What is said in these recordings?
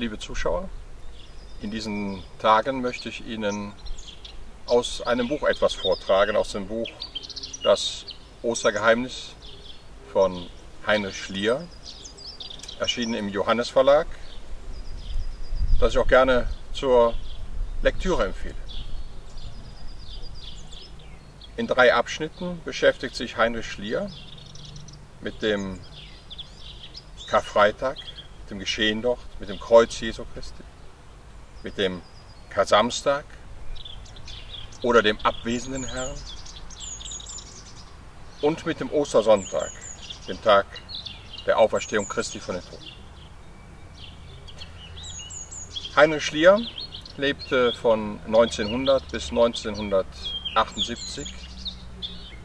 liebe Zuschauer. In diesen Tagen möchte ich Ihnen aus einem Buch etwas vortragen, aus dem Buch Das Ostergeheimnis von Heinrich Schlier, erschienen im Johannes Verlag, das ich auch gerne zur Lektüre empfehle. In drei Abschnitten beschäftigt sich Heinrich Schlier mit dem Karfreitag, dem Geschehen dort, mit dem Kreuz Jesu Christi, mit dem Kasamstag oder dem abwesenden Herrn und mit dem Ostersonntag, dem Tag der Auferstehung Christi von den Toten. Heinrich Schlier lebte von 1900 bis 1978,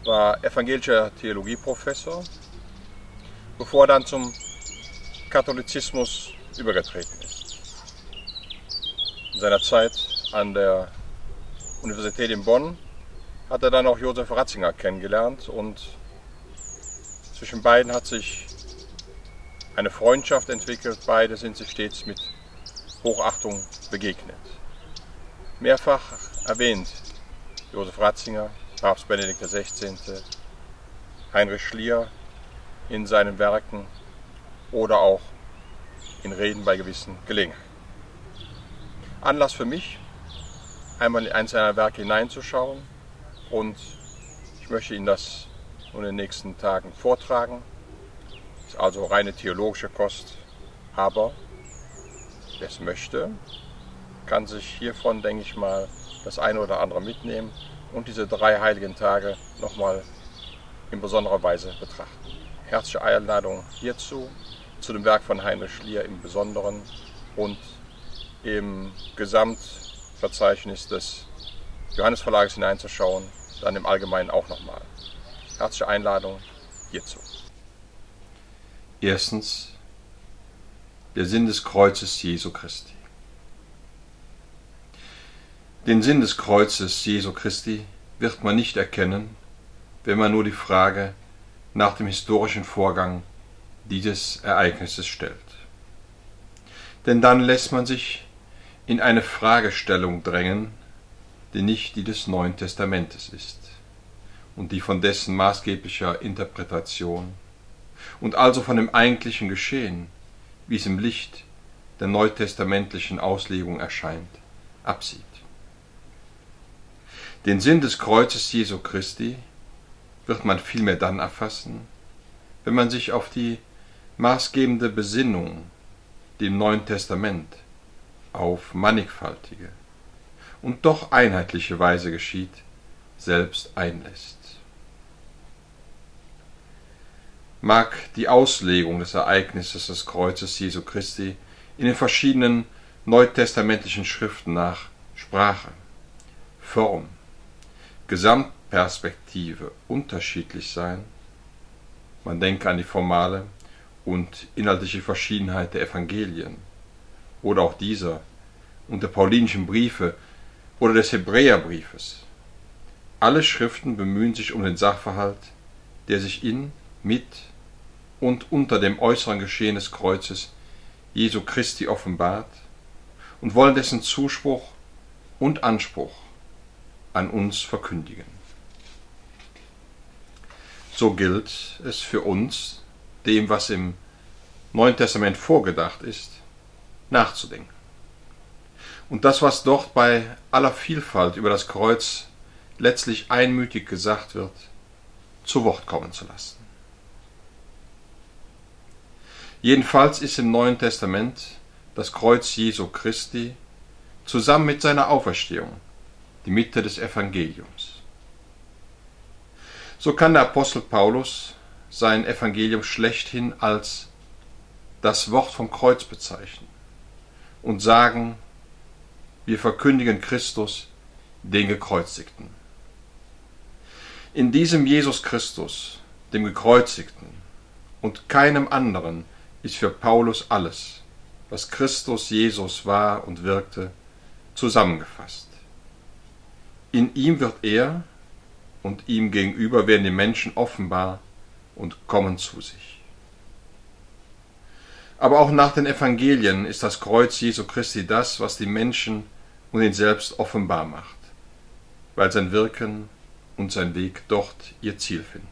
war evangelischer Theologieprofessor, bevor er dann zum Katholizismus übergetreten ist. In seiner Zeit an der Universität in Bonn hat er dann auch Josef Ratzinger kennengelernt und zwischen beiden hat sich eine Freundschaft entwickelt. Beide sind sich stets mit Hochachtung begegnet. Mehrfach erwähnt Josef Ratzinger, Papst Benedikt XVI., Heinrich Schlier in seinen Werken oder auch in Reden bei gewissen Gelegenheiten. Anlass für mich, einmal in eins seiner Werke hineinzuschauen und ich möchte Ihnen das in den nächsten Tagen vortragen. Das ist also reine theologische Kost, aber wer es möchte, kann sich hiervon, denke ich mal, das eine oder andere mitnehmen und diese drei heiligen Tage nochmal in besonderer Weise betrachten. Herzliche Einladung hierzu zu dem Werk von Heinrich Schlier im Besonderen und im Gesamtverzeichnis des Johannesverlages hineinzuschauen, dann im Allgemeinen auch nochmal. Herzliche Einladung hierzu. Erstens der Sinn des Kreuzes Jesu Christi. Den Sinn des Kreuzes Jesu Christi wird man nicht erkennen, wenn man nur die Frage nach dem historischen Vorgang dieses Ereignisses stellt. Denn dann lässt man sich in eine Fragestellung drängen, die nicht die des Neuen Testamentes ist und die von dessen maßgeblicher Interpretation und also von dem eigentlichen Geschehen, wie es im Licht der neutestamentlichen Auslegung erscheint, absieht. Den Sinn des Kreuzes Jesu Christi wird man vielmehr dann erfassen, wenn man sich auf die maßgebende Besinnung, die im Neuen Testament auf mannigfaltige und doch einheitliche Weise geschieht, selbst einlässt. Mag die Auslegung des Ereignisses des Kreuzes Jesu Christi in den verschiedenen neutestamentlichen Schriften nach Sprache, Form, Gesamtperspektive unterschiedlich sein, man denke an die formale und inhaltliche Verschiedenheit der Evangelien oder auch dieser und der paulinischen Briefe oder des Hebräerbriefes. Alle Schriften bemühen sich um den Sachverhalt, der sich in, mit und unter dem äußeren Geschehen des Kreuzes Jesu Christi offenbart und wollen dessen Zuspruch und Anspruch an uns verkündigen. So gilt es für uns, dem, was im Neuen Testament vorgedacht ist, nachzudenken. Und das, was dort bei aller Vielfalt über das Kreuz letztlich einmütig gesagt wird, zu Wort kommen zu lassen. Jedenfalls ist im Neuen Testament das Kreuz Jesu Christi zusammen mit seiner Auferstehung die Mitte des Evangeliums. So kann der Apostel Paulus sein Evangelium schlechthin als das Wort vom Kreuz bezeichnen und sagen, wir verkündigen Christus, den Gekreuzigten. In diesem Jesus Christus, dem Gekreuzigten und keinem anderen ist für Paulus alles, was Christus Jesus war und wirkte, zusammengefasst. In ihm wird er und ihm gegenüber werden die Menschen offenbar und kommen zu sich. Aber auch nach den Evangelien ist das Kreuz Jesu Christi das, was die Menschen und ihn selbst offenbar macht, weil sein Wirken und sein Weg dort ihr Ziel finden.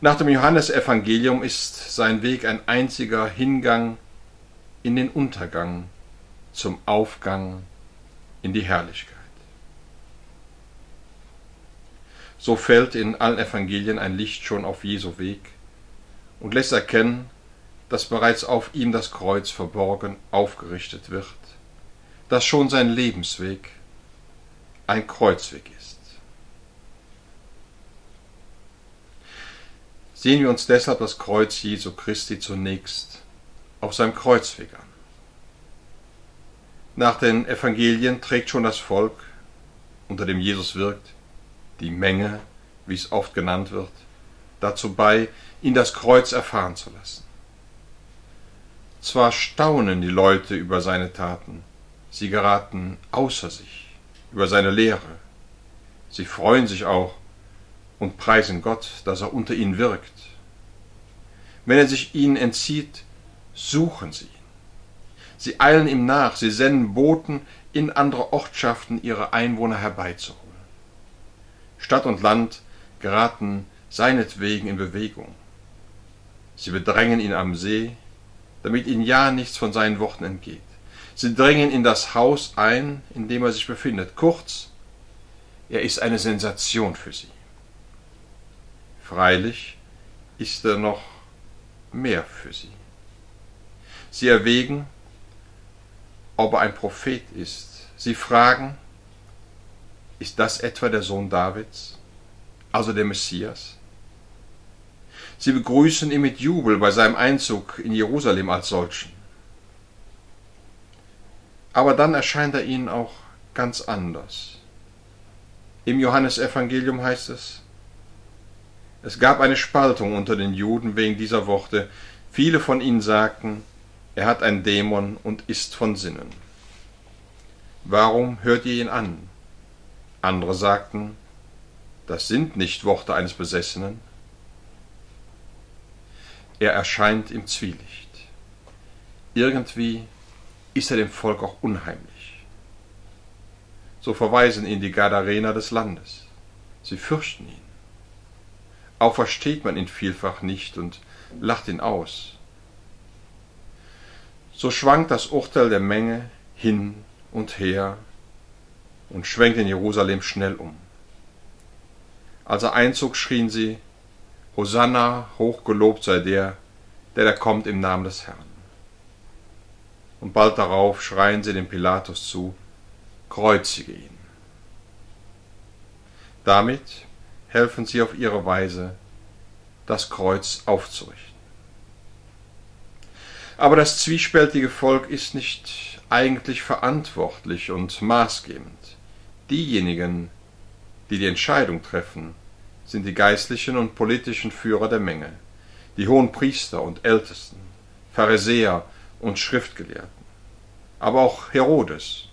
Nach dem Johannesevangelium ist sein Weg ein einziger Hingang in den Untergang zum Aufgang in die Herrlichkeit. So fällt in allen Evangelien ein Licht schon auf Jesu Weg und lässt erkennen, dass bereits auf ihm das Kreuz verborgen aufgerichtet wird, dass schon sein Lebensweg ein Kreuzweg ist. Sehen wir uns deshalb das Kreuz Jesu Christi zunächst auf seinem Kreuzweg an. Nach den Evangelien trägt schon das Volk, unter dem Jesus wirkt, die Menge, wie es oft genannt wird, dazu bei, ihn das Kreuz erfahren zu lassen. Zwar staunen die Leute über seine Taten, sie geraten außer sich über seine Lehre, sie freuen sich auch und preisen Gott, dass er unter ihnen wirkt. Wenn er sich ihnen entzieht, suchen sie ihn. Sie eilen ihm nach, sie senden Boten in andere Ortschaften, ihre Einwohner herbeizuholen. Stadt und Land geraten seinetwegen in Bewegung. Sie bedrängen ihn am See, damit ihnen ja nichts von seinen Worten entgeht. Sie drängen in das Haus ein, in dem er sich befindet. Kurz, er ist eine Sensation für sie. Freilich ist er noch mehr für sie. Sie erwägen, ob er ein Prophet ist. Sie fragen, ist das etwa der Sohn Davids, also der Messias? Sie begrüßen ihn mit Jubel bei seinem Einzug in Jerusalem als solchen. Aber dann erscheint er ihnen auch ganz anders. Im Johannesevangelium heißt es, es gab eine Spaltung unter den Juden wegen dieser Worte. Viele von ihnen sagten, er hat ein Dämon und ist von Sinnen. Warum hört ihr ihn an? Andere sagten, das sind nicht Worte eines Besessenen. Er erscheint im Zwielicht. Irgendwie ist er dem Volk auch unheimlich. So verweisen ihn die Gadarener des Landes. Sie fürchten ihn. Auch versteht man ihn vielfach nicht und lacht ihn aus. So schwankt das Urteil der Menge hin und her und schwenkt in Jerusalem schnell um. Als er einzog, schrien sie, Hosanna, hochgelobt sei der, der da kommt im Namen des Herrn. Und bald darauf schreien sie dem Pilatus zu, kreuzige ihn. Damit helfen sie auf ihre Weise, das Kreuz aufzurichten. Aber das zwiespältige Volk ist nicht eigentlich verantwortlich und maßgebend. Diejenigen, die die Entscheidung treffen, sind die geistlichen und politischen Führer der Menge, die hohen Priester und Ältesten, Pharisäer und Schriftgelehrten, aber auch Herodes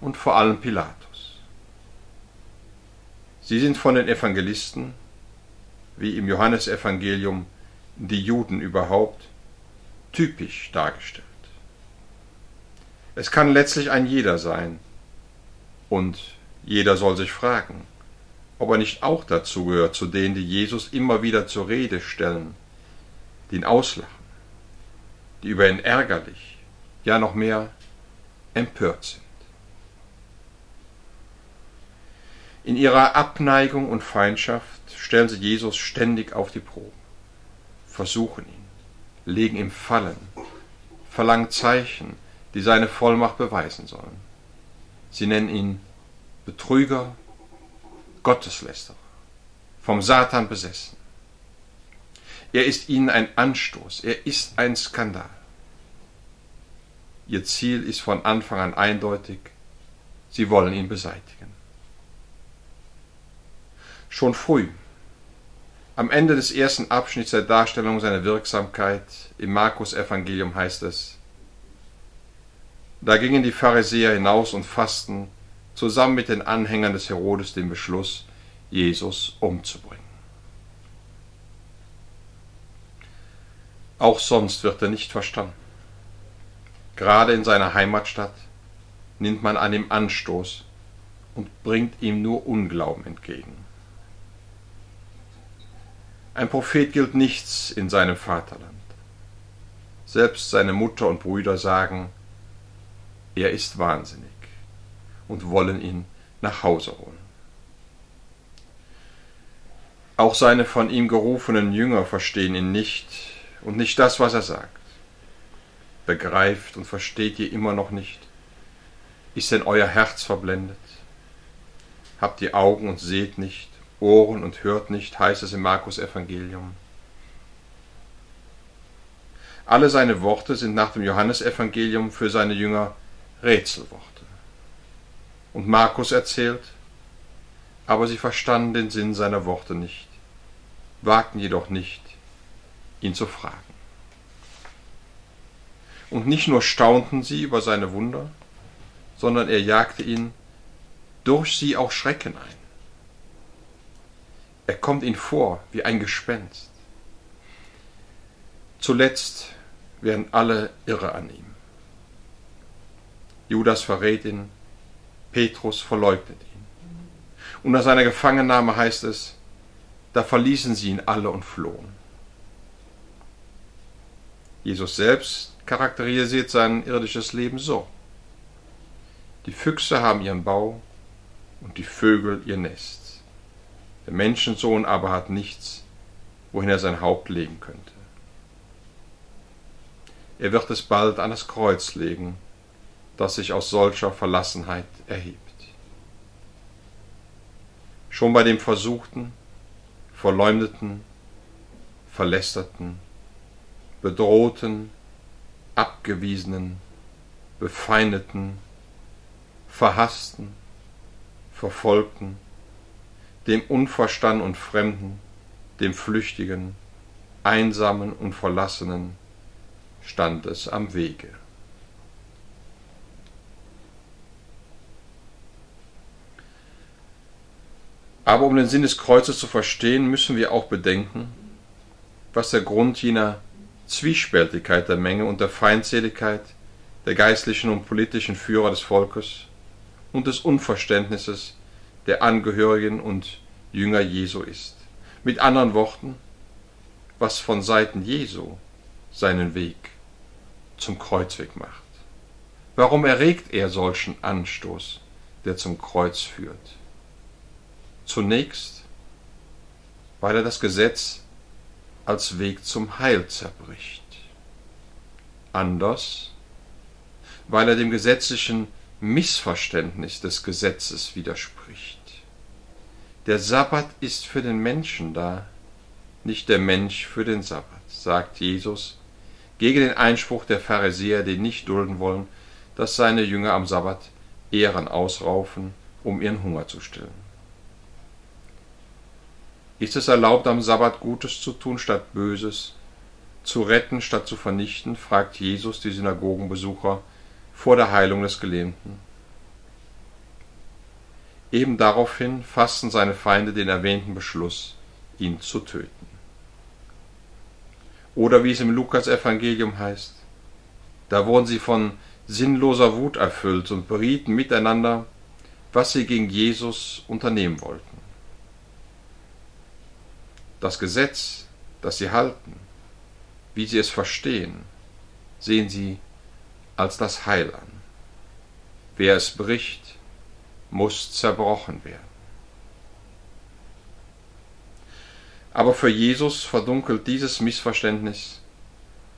und vor allem Pilatus. Sie sind von den Evangelisten, wie im Johannesevangelium die Juden überhaupt, typisch dargestellt. Es kann letztlich ein jeder sein, und jeder soll sich fragen, ob er nicht auch dazu gehört zu denen, die Jesus immer wieder zur Rede stellen, die ihn auslachen, die über ihn ärgerlich, ja noch mehr empört sind. In ihrer Abneigung und Feindschaft stellen sie Jesus ständig auf die Probe, versuchen ihn, legen ihm Fallen, verlangen Zeichen, die seine Vollmacht beweisen sollen. Sie nennen ihn Betrüger, Gotteslästerer, vom Satan besessen. Er ist ihnen ein Anstoß, er ist ein Skandal. Ihr Ziel ist von Anfang an eindeutig, sie wollen ihn beseitigen. Schon früh, am Ende des ersten Abschnitts der Darstellung seiner Wirksamkeit im Markus Evangelium heißt es, da gingen die Pharisäer hinaus und fassten zusammen mit den Anhängern des Herodes den Beschluss, Jesus umzubringen. Auch sonst wird er nicht verstanden. Gerade in seiner Heimatstadt nimmt man an ihm Anstoß und bringt ihm nur Unglauben entgegen. Ein Prophet gilt nichts in seinem Vaterland. Selbst seine Mutter und Brüder sagen, er ist wahnsinnig und wollen ihn nach Hause holen. Auch seine von ihm gerufenen Jünger verstehen ihn nicht und nicht das, was er sagt. Begreift und versteht ihr immer noch nicht? Ist denn euer Herz verblendet? Habt ihr Augen und seht nicht, Ohren und hört nicht, heißt es im Markus Evangelium. Alle seine Worte sind nach dem Johannesevangelium für seine Jünger Rätselworte. Und Markus erzählt, aber sie verstanden den Sinn seiner Worte nicht, wagten jedoch nicht, ihn zu fragen. Und nicht nur staunten sie über seine Wunder, sondern er jagte ihnen durch sie auch Schrecken ein. Er kommt ihnen vor wie ein Gespenst. Zuletzt werden alle irre an ihm. Judas verrät ihn, Petrus verleugnet ihn. Und nach seiner Gefangennahme heißt es, da verließen sie ihn alle und flohen. Jesus selbst charakterisiert sein irdisches Leben so. Die Füchse haben ihren Bau und die Vögel ihr Nest. Der Menschensohn aber hat nichts, wohin er sein Haupt legen könnte. Er wird es bald an das Kreuz legen, das sich aus solcher Verlassenheit erhebt. Schon bei dem Versuchten, Verleumdeten, Verlästerten, Bedrohten, Abgewiesenen, Befeindeten, Verhassten, Verfolgten, dem Unverstand und Fremden, dem Flüchtigen, Einsamen und Verlassenen stand es am Wege. Aber um den Sinn des Kreuzes zu verstehen, müssen wir auch bedenken, was der Grund jener Zwiespältigkeit der Menge und der Feindseligkeit der geistlichen und politischen Führer des Volkes und des Unverständnisses der Angehörigen und Jünger Jesu ist. Mit anderen Worten, was von Seiten Jesu seinen Weg zum Kreuzweg macht. Warum erregt er solchen Anstoß, der zum Kreuz führt? Zunächst, weil er das Gesetz als Weg zum Heil zerbricht. Anders, weil er dem gesetzlichen Missverständnis des Gesetzes widerspricht. Der Sabbat ist für den Menschen da, nicht der Mensch für den Sabbat, sagt Jesus gegen den Einspruch der Pharisäer, die nicht dulden wollen, dass seine Jünger am Sabbat Ehren ausraufen, um ihren Hunger zu stillen. Ist es erlaubt, am Sabbat Gutes zu tun statt Böses, zu retten statt zu vernichten? fragt Jesus die Synagogenbesucher vor der Heilung des Gelähmten. Eben daraufhin fassten seine Feinde den erwähnten Beschluss, ihn zu töten. Oder wie es im Lukas-Evangelium heißt, da wurden sie von sinnloser Wut erfüllt und berieten miteinander, was sie gegen Jesus unternehmen wollten das Gesetz, das sie halten, wie sie es verstehen, sehen sie als das Heil an. Wer es bricht, muss zerbrochen werden. Aber für Jesus verdunkelt dieses Missverständnis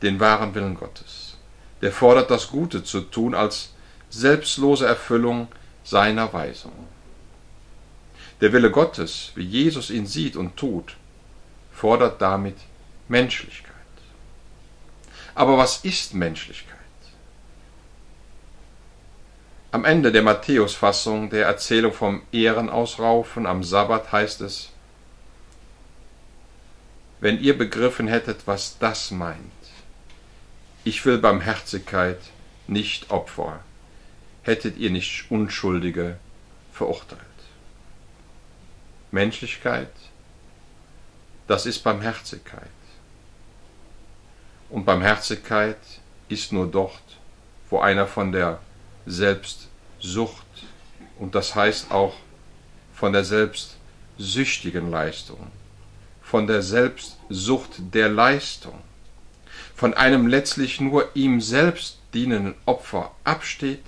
den wahren Willen Gottes. Der fordert das Gute zu tun als selbstlose Erfüllung seiner Weisung. Der Wille Gottes, wie Jesus ihn sieht und tut, fordert damit Menschlichkeit. Aber was ist Menschlichkeit? Am Ende der Matthäusfassung der Erzählung vom Ehrenausraufen am Sabbat heißt es, wenn ihr begriffen hättet, was das meint, ich will Barmherzigkeit, nicht Opfer, hättet ihr nicht Unschuldige verurteilt. Menschlichkeit das ist Barmherzigkeit. Und Barmherzigkeit ist nur dort, wo einer von der Selbstsucht und das heißt auch von der selbstsüchtigen Leistung, von der Selbstsucht der Leistung, von einem letztlich nur ihm selbst dienenden Opfer absteht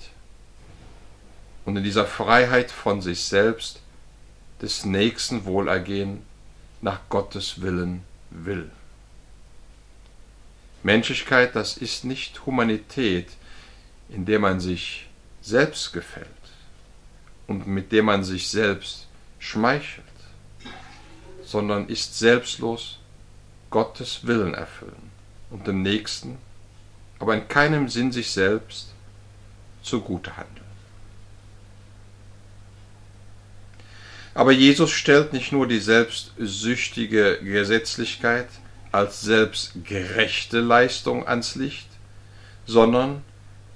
und in dieser Freiheit von sich selbst des nächsten Wohlergehen nach Gottes Willen will. Menschlichkeit, das ist nicht Humanität, in der man sich selbst gefällt und mit der man sich selbst schmeichelt, sondern ist selbstlos Gottes Willen erfüllen und dem Nächsten, aber in keinem Sinn sich selbst zugute handeln. Aber Jesus stellt nicht nur die selbstsüchtige Gesetzlichkeit als selbstgerechte Leistung ans Licht, sondern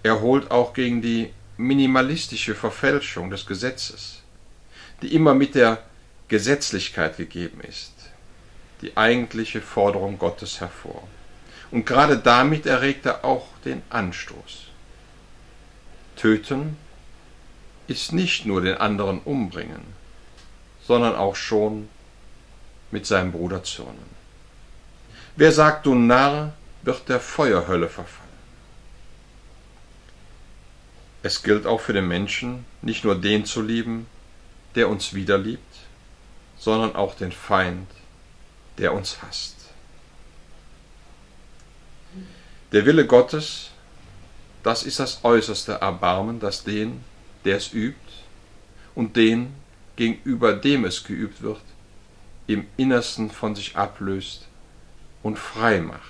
er holt auch gegen die minimalistische Verfälschung des Gesetzes, die immer mit der Gesetzlichkeit gegeben ist, die eigentliche Forderung Gottes hervor. Und gerade damit erregt er auch den Anstoß. Töten ist nicht nur den anderen umbringen, sondern auch schon mit seinem Bruder zürnen. Wer sagt, du Narr, wird der Feuerhölle verfallen. Es gilt auch für den Menschen, nicht nur den zu lieben, der uns wieder liebt, sondern auch den Feind, der uns hasst. Der Wille Gottes, das ist das äußerste Erbarmen, das den, der es übt, und den, gegenüber dem es geübt wird, im Innersten von sich ablöst und frei macht,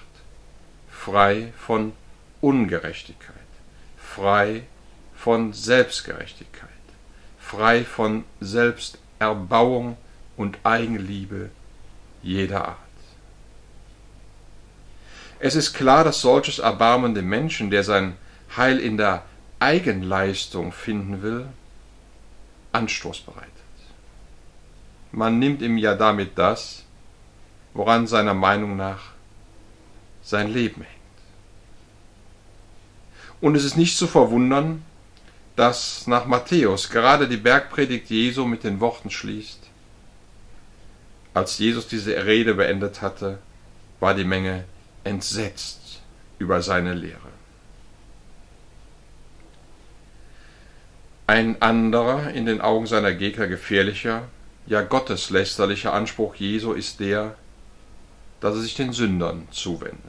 frei von Ungerechtigkeit, frei von Selbstgerechtigkeit, frei von Selbsterbauung und Eigenliebe jeder Art. Es ist klar, dass solches Erbarmen dem Menschen, der sein Heil in der Eigenleistung finden will, Anstoß bereitet. Man nimmt ihm ja damit das, woran seiner Meinung nach sein Leben hängt. Und es ist nicht zu verwundern, dass nach Matthäus gerade die Bergpredigt Jesu mit den Worten schließt. Als Jesus diese Rede beendet hatte, war die Menge entsetzt über seine Lehre. Ein anderer, in den Augen seiner Gegner gefährlicher, ja gotteslästerlicher Anspruch Jesu ist der, dass er sich den Sündern zuwendet.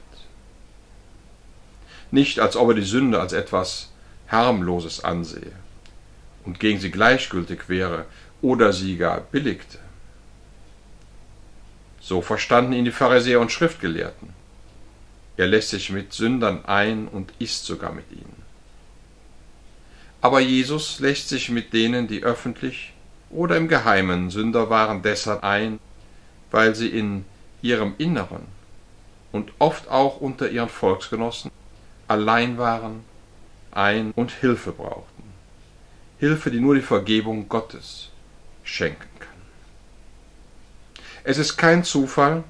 Nicht als ob er die Sünde als etwas harmloses ansehe und gegen sie gleichgültig wäre oder sie gar billigte. So verstanden ihn die Pharisäer und Schriftgelehrten. Er lässt sich mit Sündern ein und isst sogar mit ihnen. Aber Jesus lässt sich mit denen, die öffentlich oder im Geheimen Sünder waren, deshalb ein, weil sie in ihrem Inneren und oft auch unter ihren Volksgenossen allein waren ein und Hilfe brauchten. Hilfe, die nur die Vergebung Gottes schenken kann. Es ist kein Zufall,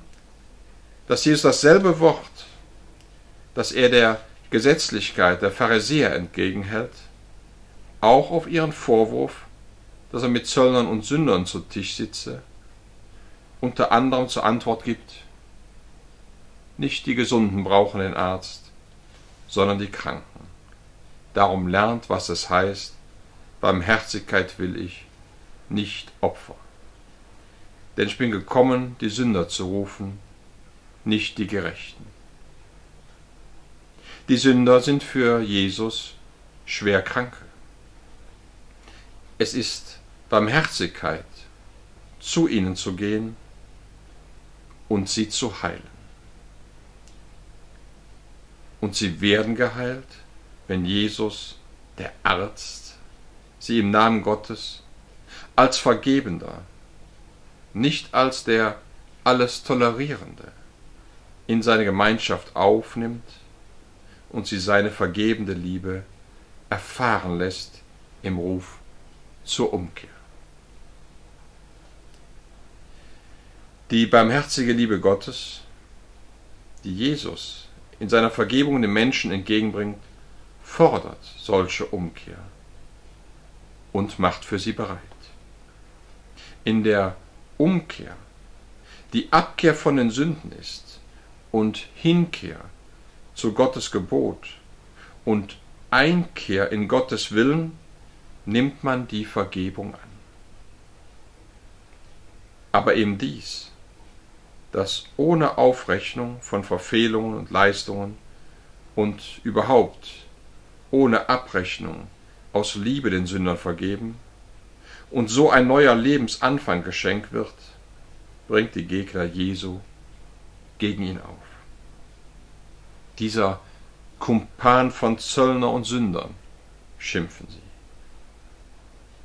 dass Jesus dasselbe Wort, das er der Gesetzlichkeit der Pharisäer entgegenhält, auch auf ihren Vorwurf, dass er mit Zöllnern und Sündern zu Tisch sitze, unter anderem zur Antwort gibt, nicht die Gesunden brauchen den Arzt, sondern die Kranken. Darum lernt, was es heißt, Barmherzigkeit will ich, nicht Opfer. Denn ich bin gekommen, die Sünder zu rufen, nicht die Gerechten. Die Sünder sind für Jesus schwer Kranke. Es ist Barmherzigkeit, zu ihnen zu gehen und sie zu heilen. Und sie werden geheilt, wenn Jesus, der Arzt, sie im Namen Gottes als Vergebender, nicht als der alles Tolerierende, in seine Gemeinschaft aufnimmt und sie seine vergebende Liebe erfahren lässt im Ruf zur Umkehr. Die barmherzige Liebe Gottes, die Jesus in seiner Vergebung den Menschen entgegenbringt, fordert solche Umkehr und macht für sie bereit. In der Umkehr, die Abkehr von den Sünden ist und Hinkehr zu Gottes Gebot und Einkehr in Gottes Willen, nimmt man die Vergebung an. Aber eben dies, dass ohne Aufrechnung von Verfehlungen und Leistungen und überhaupt ohne Abrechnung aus Liebe den Sündern vergeben und so ein neuer Lebensanfang geschenkt wird, bringt die Gegner Jesu gegen ihn auf. Dieser Kumpan von Zöllner und Sündern, schimpfen sie.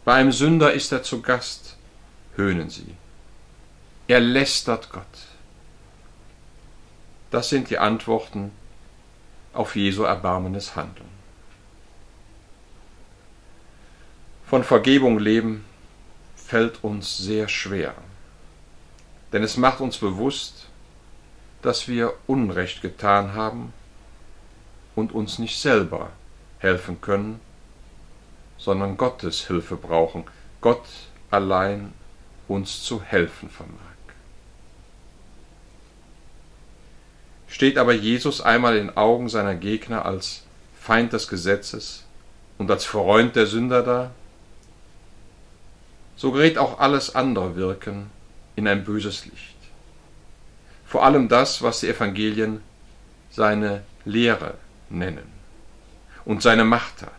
Bei einem Sünder ist er zu Gast, höhnen sie. Er lästert Gott. Das sind die Antworten auf Jesu erbarmendes Handeln. Von Vergebung leben fällt uns sehr schwer, denn es macht uns bewusst, dass wir Unrecht getan haben und uns nicht selber helfen können, sondern Gottes Hilfe brauchen, Gott allein uns zu helfen vermag. Steht aber Jesus einmal in Augen seiner Gegner als Feind des Gesetzes und als Freund der Sünder da, so gerät auch alles andere Wirken in ein böses Licht. Vor allem das, was die Evangelien seine Lehre nennen und seine Machttaten.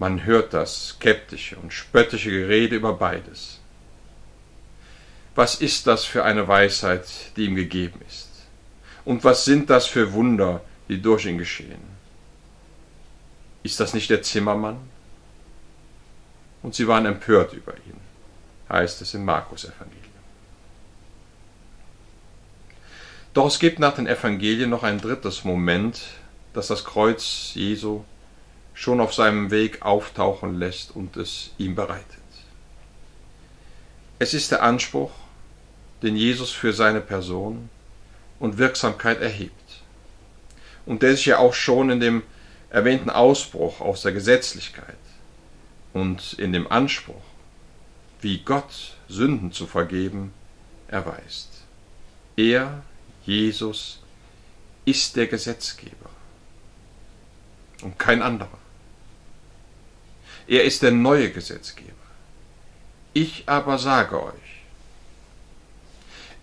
Man hört das skeptische und spöttische Gerede über beides was ist das für eine Weisheit, die ihm gegeben ist? Und was sind das für Wunder, die durch ihn geschehen? Ist das nicht der Zimmermann? Und sie waren empört über ihn, heißt es im Markus-Evangelium. Doch es gibt nach den Evangelien noch ein drittes Moment, das das Kreuz Jesu schon auf seinem Weg auftauchen lässt und es ihm bereitet. Es ist der Anspruch, den Jesus für seine Person und Wirksamkeit erhebt. Und der sich ja auch schon in dem erwähnten Ausbruch aus der Gesetzlichkeit und in dem Anspruch, wie Gott Sünden zu vergeben, erweist. Er, Jesus, ist der Gesetzgeber und kein anderer. Er ist der neue Gesetzgeber. Ich aber sage euch,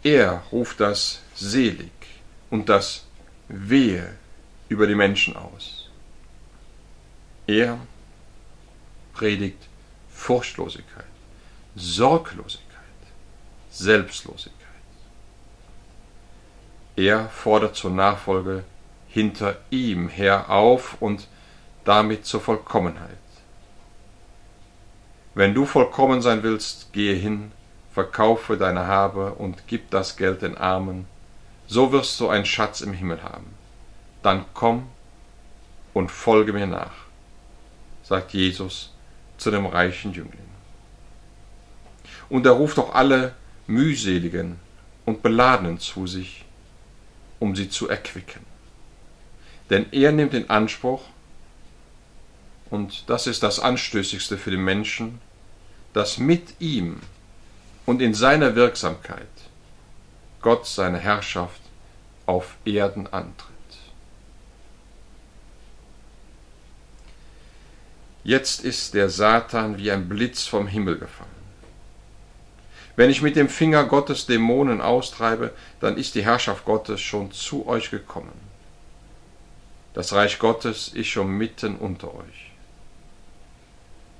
er ruft das selig und das wehe über die Menschen aus. Er predigt Furchtlosigkeit, Sorglosigkeit, Selbstlosigkeit. Er fordert zur Nachfolge hinter ihm her auf und damit zur Vollkommenheit. Wenn du vollkommen sein willst, gehe hin verkaufe deine Habe und gib das Geld den Armen, so wirst du einen Schatz im Himmel haben. Dann komm und folge mir nach, sagt Jesus zu dem reichen Jüngling. Und er ruft auch alle mühseligen und beladenen zu sich, um sie zu erquicken. Denn er nimmt in Anspruch, und das ist das Anstößigste für den Menschen, dass mit ihm und in seiner Wirksamkeit Gott seine Herrschaft auf Erden antritt. Jetzt ist der Satan wie ein Blitz vom Himmel gefallen. Wenn ich mit dem Finger Gottes Dämonen austreibe, dann ist die Herrschaft Gottes schon zu euch gekommen. Das Reich Gottes ist schon mitten unter euch.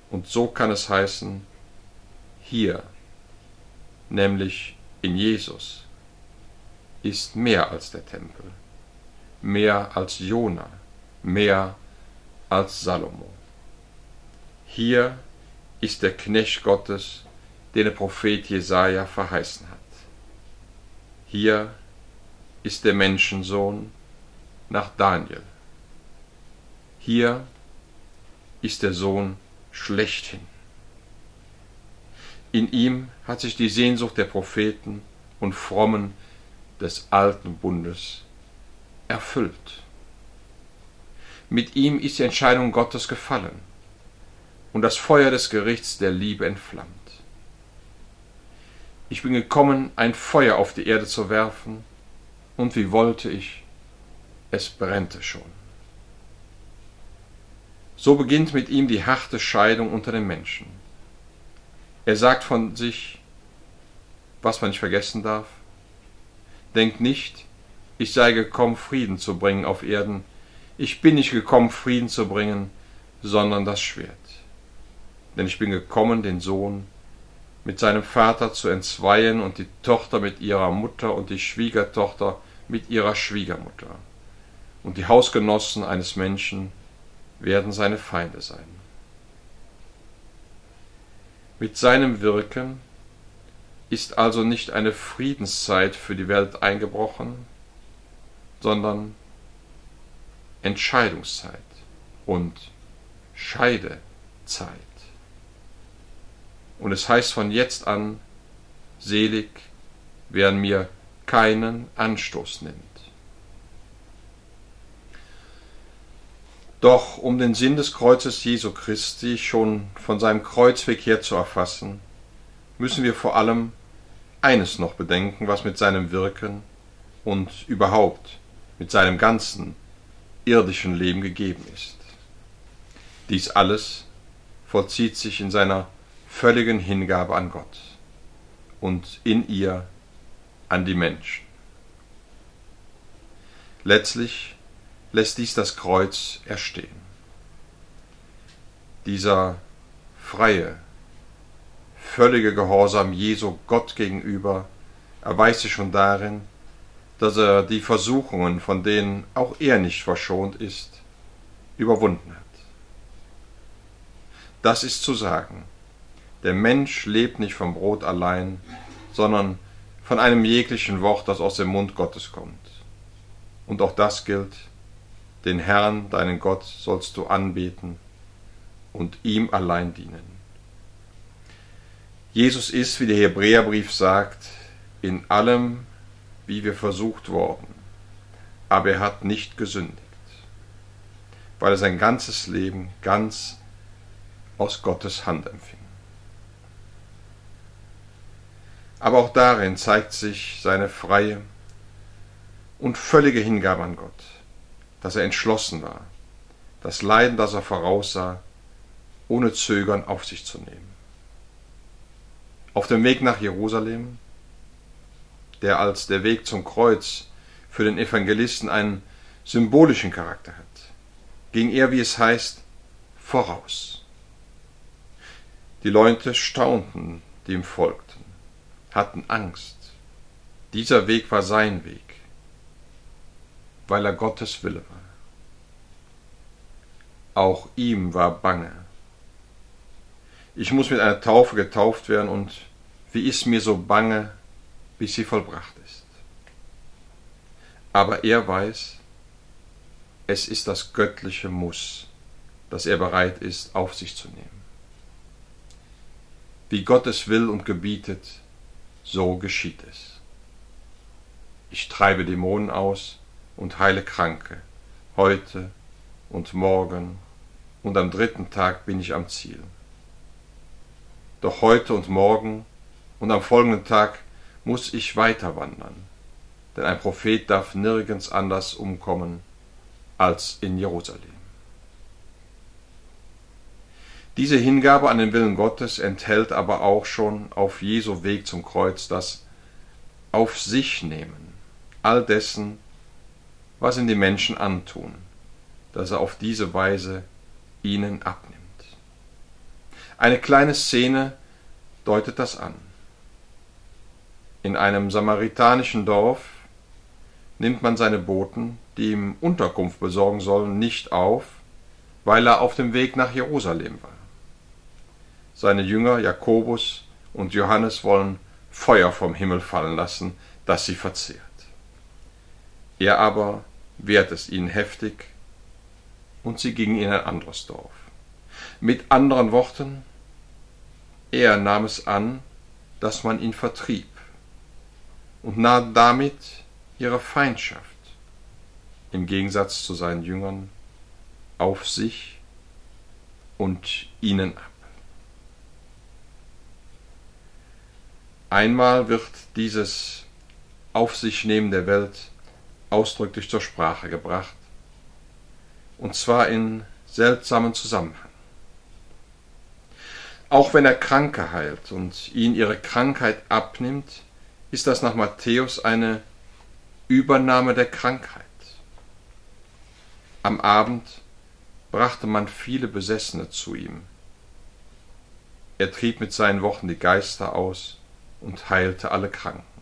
Und so kann es heißen, hier nämlich in Jesus, ist mehr als der Tempel, mehr als Jona, mehr als Salomo. Hier ist der Knecht Gottes, den der Prophet Jesaja verheißen hat. Hier ist der Menschensohn nach Daniel. Hier ist der Sohn schlechthin. In ihm hat sich die Sehnsucht der Propheten und Frommen des alten Bundes erfüllt. Mit ihm ist die Entscheidung Gottes gefallen und das Feuer des Gerichts der Liebe entflammt. Ich bin gekommen, ein Feuer auf die Erde zu werfen, und wie wollte ich, es brennte schon. So beginnt mit ihm die harte Scheidung unter den Menschen. Er sagt von sich, was man nicht vergessen darf. Denkt nicht, ich sei gekommen, Frieden zu bringen auf Erden. Ich bin nicht gekommen, Frieden zu bringen, sondern das Schwert. Denn ich bin gekommen, den Sohn mit seinem Vater zu entzweien und die Tochter mit ihrer Mutter und die Schwiegertochter mit ihrer Schwiegermutter. Und die Hausgenossen eines Menschen werden seine Feinde sein. Mit seinem Wirken ist also nicht eine Friedenszeit für die Welt eingebrochen, sondern Entscheidungszeit und Scheidezeit. Und es heißt von jetzt an, selig, wer an mir keinen Anstoß nimmt. Doch um den Sinn des Kreuzes Jesu Christi schon von seinem Kreuzweg her zu erfassen, müssen wir vor allem eines noch bedenken, was mit seinem Wirken und überhaupt mit seinem ganzen irdischen Leben gegeben ist. Dies alles vollzieht sich in seiner völligen Hingabe an Gott und in ihr an die Menschen. Letztlich lässt dies das Kreuz erstehen. Dieser freie, völlige Gehorsam Jesu Gott gegenüber erweist sich schon darin, dass er die Versuchungen, von denen auch er nicht verschont ist, überwunden hat. Das ist zu sagen, der Mensch lebt nicht vom Brot allein, sondern von einem jeglichen Wort, das aus dem Mund Gottes kommt. Und auch das gilt, den Herrn, deinen Gott, sollst du anbeten und ihm allein dienen. Jesus ist, wie der Hebräerbrief sagt, in allem wie wir versucht worden, aber er hat nicht gesündigt, weil er sein ganzes Leben ganz aus Gottes Hand empfing. Aber auch darin zeigt sich seine freie und völlige Hingabe an Gott, dass er entschlossen war, das Leiden, das er voraussah, ohne Zögern auf sich zu nehmen. Auf dem Weg nach Jerusalem der als der Weg zum Kreuz für den Evangelisten einen symbolischen Charakter hat, ging er, wie es heißt, voraus. Die Leute staunten, die ihm folgten, hatten Angst. Dieser Weg war sein Weg, weil er Gottes Wille war. Auch ihm war bange. Ich muss mit einer Taufe getauft werden und wie ist mir so bange, bis sie vollbracht ist. Aber er weiß, es ist das göttliche Muss, das er bereit ist auf sich zu nehmen. Wie Gott es will und gebietet, so geschieht es. Ich treibe Dämonen aus und heile Kranke, heute und morgen und am dritten Tag bin ich am Ziel. Doch heute und morgen und am folgenden Tag muss ich weiter wandern, denn ein Prophet darf nirgends anders umkommen als in Jerusalem. Diese Hingabe an den Willen Gottes enthält aber auch schon auf Jesu Weg zum Kreuz das Auf sich nehmen, all dessen, was ihm die Menschen antun, dass er auf diese Weise ihnen abnimmt. Eine kleine Szene deutet das an. In einem samaritanischen Dorf nimmt man seine Boten, die ihm Unterkunft besorgen sollen, nicht auf, weil er auf dem Weg nach Jerusalem war. Seine Jünger Jakobus und Johannes wollen Feuer vom Himmel fallen lassen, das sie verzehrt. Er aber wehrt es ihnen heftig, und sie gingen in ein anderes Dorf. Mit anderen Worten, er nahm es an, dass man ihn vertrieb und nahm damit ihre Feindschaft im Gegensatz zu seinen Jüngern auf sich und ihnen ab. Einmal wird dieses Auf sich nehmen der Welt ausdrücklich zur Sprache gebracht, und zwar in seltsamen Zusammenhang. Auch wenn er Kranke heilt und ihn ihre Krankheit abnimmt, ist das nach Matthäus eine Übernahme der Krankheit. Am Abend brachte man viele Besessene zu ihm. Er trieb mit seinen Worten die Geister aus und heilte alle Kranken.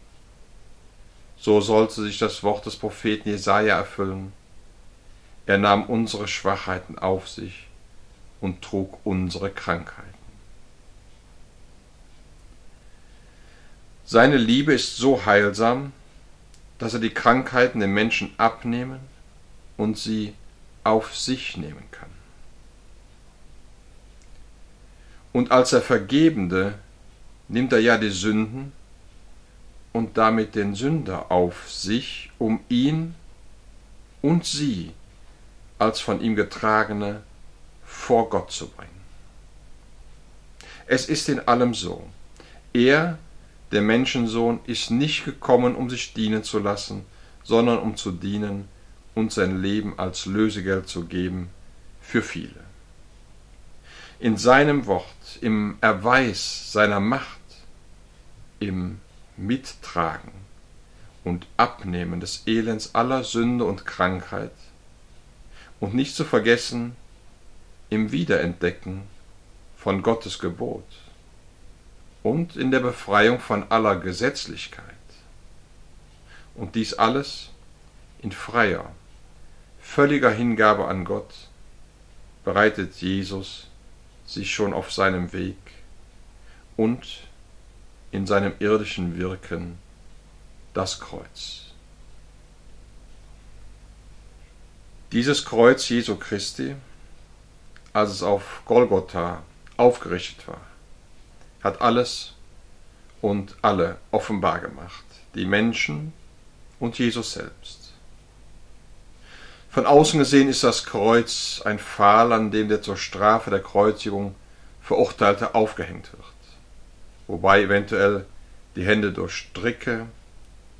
So sollte sich das Wort des Propheten Jesaja erfüllen. Er nahm unsere Schwachheiten auf sich und trug unsere Krankheiten. Seine Liebe ist so heilsam, dass er die Krankheiten den Menschen abnehmen und sie auf sich nehmen kann. Und als er Vergebende nimmt er ja die Sünden und damit den Sünder auf sich, um ihn und sie als von ihm getragene vor Gott zu bringen. Es ist in allem so. Er, der Menschensohn, ist nicht gekommen, um sich dienen zu lassen, sondern um zu dienen und sein Leben als Lösegeld zu geben für viele. In seinem Wort, im Erweis seiner Macht, im Mittragen und Abnehmen des Elends aller Sünde und Krankheit und nicht zu vergessen im Wiederentdecken von Gottes Gebot und in der Befreiung von aller Gesetzlichkeit. Und dies alles in freier, völliger Hingabe an Gott bereitet Jesus sich schon auf seinem Weg und in seinem irdischen Wirken das Kreuz. Dieses Kreuz Jesu Christi, als es auf Golgotha aufgerichtet war, hat alles und alle offenbar gemacht, die Menschen und Jesus selbst. Von außen gesehen ist das Kreuz ein Pfahl, an dem der zur Strafe der Kreuzigung Verurteilte aufgehängt wird, wobei eventuell die Hände durch Stricke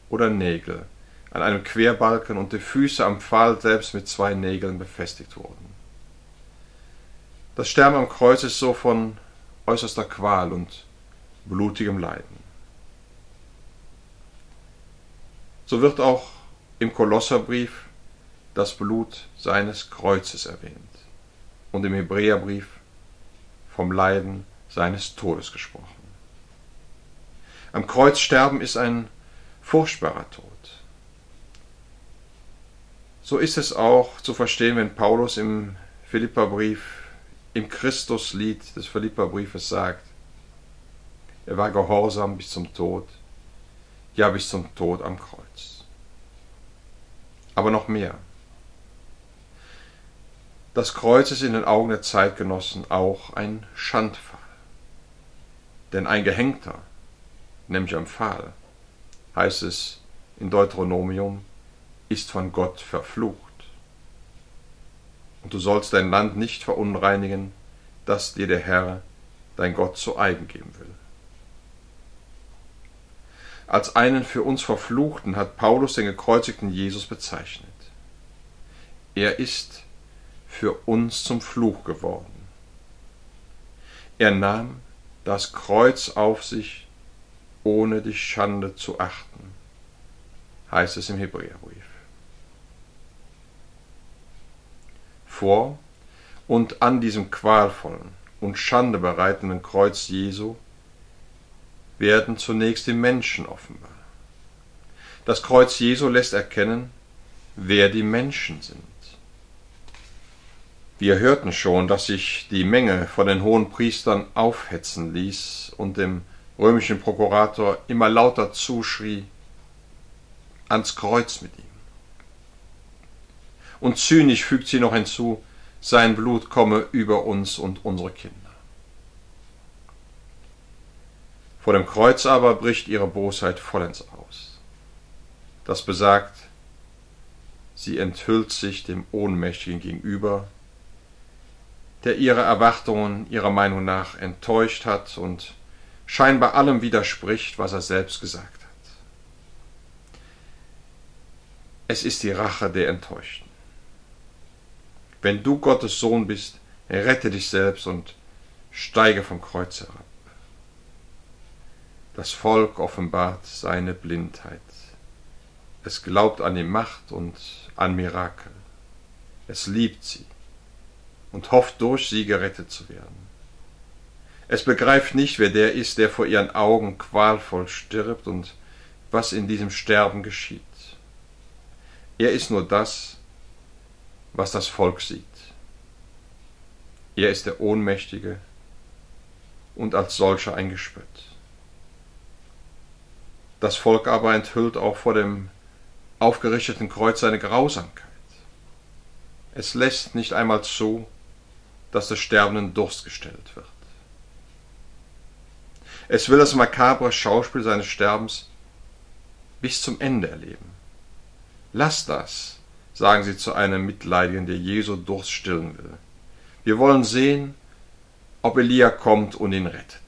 oder Nägel an einem Querbalken und die Füße am Pfahl selbst mit zwei Nägeln befestigt wurden. Das Sterben am Kreuz ist so von äußerster Qual und blutigem Leiden. So wird auch im Kolosserbrief das Blut seines Kreuzes erwähnt und im Hebräerbrief vom Leiden seines Todes gesprochen. Am Kreuz sterben ist ein furchtbarer Tod. So ist es auch zu verstehen, wenn Paulus im Philipperbrief, im Christuslied des Philipperbriefes sagt, er war gehorsam bis zum Tod, ja bis zum Tod am Kreuz. Aber noch mehr. Das Kreuz ist in den Augen der Zeitgenossen auch ein Schandpfahl. Denn ein Gehängter, nämlich am Pfahl, heißt es in Deuteronomium, ist von Gott verflucht. Und du sollst dein Land nicht verunreinigen, das dir der Herr, dein Gott, zu eigen geben will. Als einen für uns Verfluchten hat Paulus den gekreuzigten Jesus bezeichnet. Er ist für uns zum Fluch geworden. Er nahm das Kreuz auf sich, ohne die Schande zu achten, heißt es im Hebräerbrief. Vor und an diesem qualvollen und schandebereitenden Kreuz Jesu werden zunächst die Menschen offenbar. Das Kreuz Jesu lässt erkennen, wer die Menschen sind. Wir hörten schon, dass sich die Menge von den hohen Priestern aufhetzen ließ und dem römischen Prokurator immer lauter zuschrie, ans Kreuz mit ihm. Und zynisch fügt sie noch hinzu, sein Blut komme über uns und unsere Kinder. Vor dem Kreuz aber bricht ihre Bosheit vollends aus. das besagt, sie enthüllt sich dem Ohnmächtigen gegenüber, der ihre Erwartungen ihrer Meinung nach enttäuscht hat und scheinbar allem widerspricht, was er selbst gesagt hat. Es ist die Rache der Enttäuschten. Wenn du Gottes Sohn bist, rette dich selbst und steige vom Kreuz herab. Das Volk offenbart seine Blindheit. Es glaubt an die Macht und an Mirakel. Es liebt sie und hofft durch sie gerettet zu werden. Es begreift nicht, wer der ist, der vor ihren Augen qualvoll stirbt und was in diesem Sterben geschieht. Er ist nur das, was das Volk sieht. Er ist der Ohnmächtige und als solcher ein Gespött. Das Volk aber enthüllt auch vor dem aufgerichteten Kreuz seine Grausamkeit. Es lässt nicht einmal zu, dass des Sterbenden Durst gestellt wird. Es will das makabre Schauspiel seines Sterbens bis zum Ende erleben. Lass das, sagen sie zu einem Mitleidigen, der Jesu Durst stillen will. Wir wollen sehen, ob Elia kommt und ihn rettet.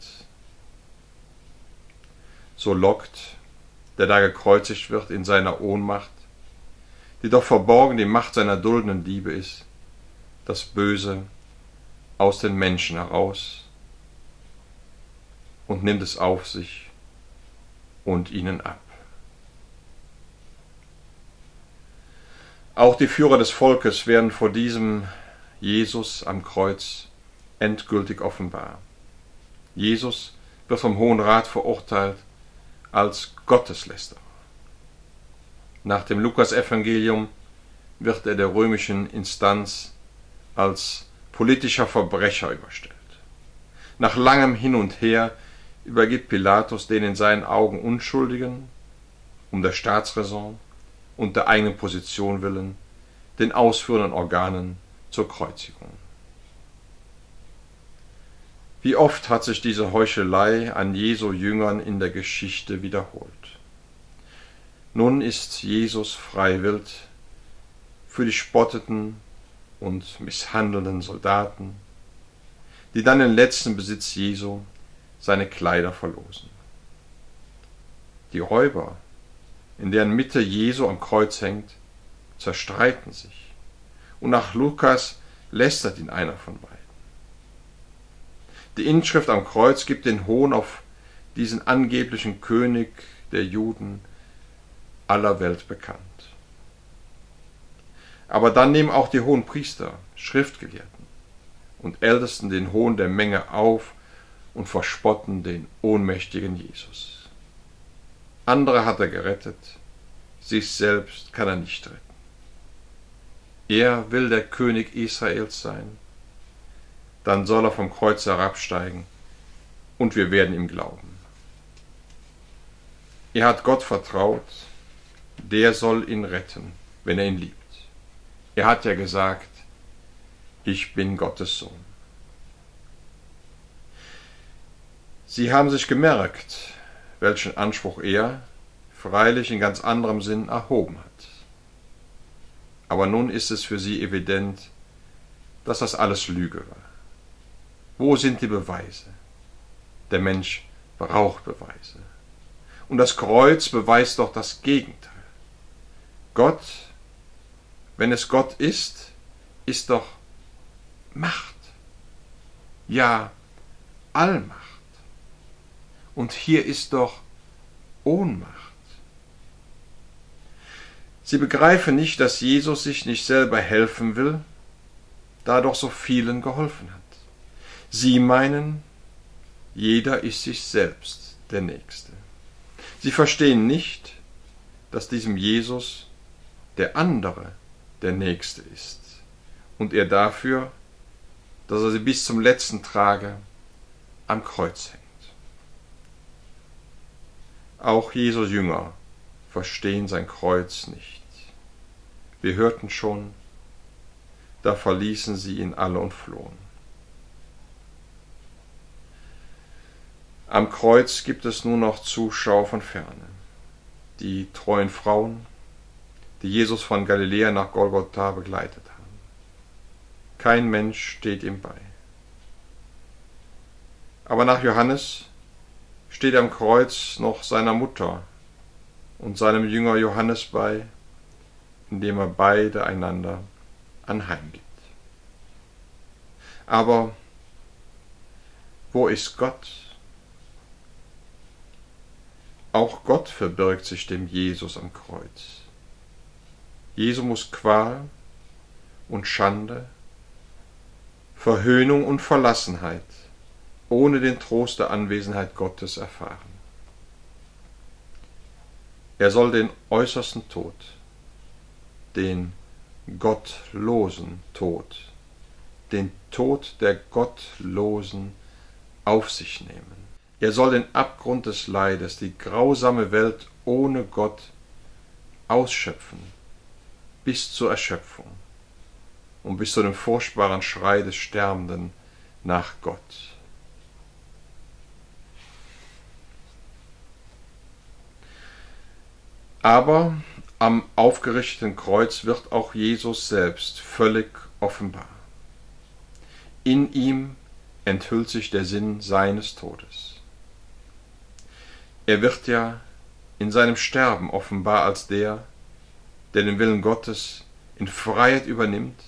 So lockt, der da gekreuzigt wird in seiner Ohnmacht, die doch verborgen die Macht seiner duldenden Liebe ist, das Böse aus den Menschen heraus und nimmt es auf sich und ihnen ab. Auch die Führer des Volkes werden vor diesem Jesus am Kreuz endgültig offenbar. Jesus wird vom Hohen Rat verurteilt als Gotteslästerer. Nach dem Lukasevangelium wird er der römischen Instanz als politischer Verbrecher überstellt. Nach langem Hin und Her übergibt Pilatus den in seinen Augen Unschuldigen, um der Staatsräson und der eigenen Position willen, den ausführenden Organen zur Kreuzigung. Wie oft hat sich diese Heuchelei an Jesu Jüngern in der Geschichte wiederholt. Nun ist Jesus freiwillig für die spotteten und misshandelnden Soldaten, die dann den letzten Besitz Jesu seine Kleider verlosen. Die Räuber, in deren Mitte Jesu am Kreuz hängt, zerstreiten sich, und nach Lukas lästert ihn einer von beiden. Die Inschrift am Kreuz gibt den Hohn auf diesen angeblichen König der Juden aller Welt bekannt. Aber dann nehmen auch die hohen Priester, Schriftgelehrten und Ältesten den Hohn der Menge auf und verspotten den ohnmächtigen Jesus. Andere hat er gerettet, sich selbst kann er nicht retten. Er will der König Israels sein, dann soll er vom Kreuz herabsteigen und wir werden ihm glauben. Er hat Gott vertraut, der soll ihn retten, wenn er ihn liebt. Er hat ja gesagt, ich bin Gottes Sohn. Sie haben sich gemerkt, welchen Anspruch er, freilich in ganz anderem Sinn, erhoben hat. Aber nun ist es für sie evident, dass das alles Lüge war. Wo sind die Beweise? Der Mensch braucht Beweise. Und das Kreuz beweist doch das Gegenteil. Gott, wenn es Gott ist, ist doch Macht. Ja, Allmacht. Und hier ist doch Ohnmacht. Sie begreifen nicht, dass Jesus sich nicht selber helfen will, da doch so vielen geholfen hat. Sie meinen, jeder ist sich selbst der Nächste. Sie verstehen nicht, dass diesem Jesus der andere der Nächste ist und er dafür, dass er sie bis zum letzten trage, am Kreuz hängt. Auch Jesu Jünger verstehen sein Kreuz nicht. Wir hörten schon, da verließen sie ihn alle und flohen. Am Kreuz gibt es nur noch Zuschauer von ferne. die treuen Frauen, die Jesus von Galiläa nach Golgotha begleitet haben. Kein Mensch steht ihm bei. Aber nach Johannes steht am Kreuz noch seiner Mutter und seinem Jünger Johannes bei, indem er beide einander anheimgibt. Aber wo ist Gott? Auch Gott verbirgt sich dem Jesus am Kreuz. Jesu muss Qual und Schande, Verhöhnung und Verlassenheit ohne den Trost der Anwesenheit Gottes erfahren. Er soll den äußersten Tod, den gottlosen Tod, den Tod der Gottlosen auf sich nehmen. Er soll den Abgrund des Leides, die grausame Welt ohne Gott ausschöpfen, bis zur Erschöpfung und bis zu dem furchtbaren Schrei des Sterbenden nach Gott. Aber am aufgerichteten Kreuz wird auch Jesus selbst völlig offenbar. In ihm enthüllt sich der Sinn seines Todes. Er wird ja in seinem Sterben offenbar als der, der den Willen Gottes in Freiheit übernimmt,